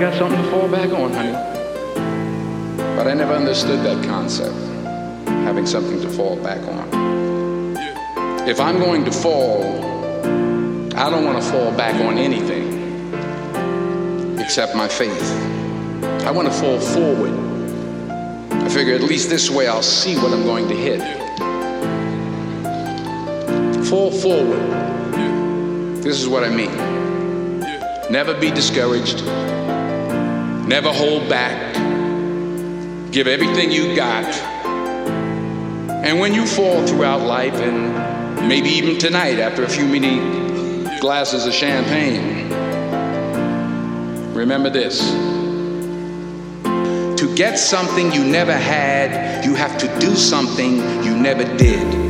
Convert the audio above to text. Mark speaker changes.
Speaker 1: got something to fall back on, honey.
Speaker 2: But I never understood that concept, having something to fall back on. If I'm going to fall, I don't want to fall back on anything except my faith. I want to fall forward. I figure at least this way I'll see what I'm going to hit. Fall forward. This is what I mean. Never be discouraged. Never hold back. Give everything you got. And when you fall throughout life, and maybe even tonight after a few many glasses of champagne, remember this. To get something you never had, you have to do something you never did.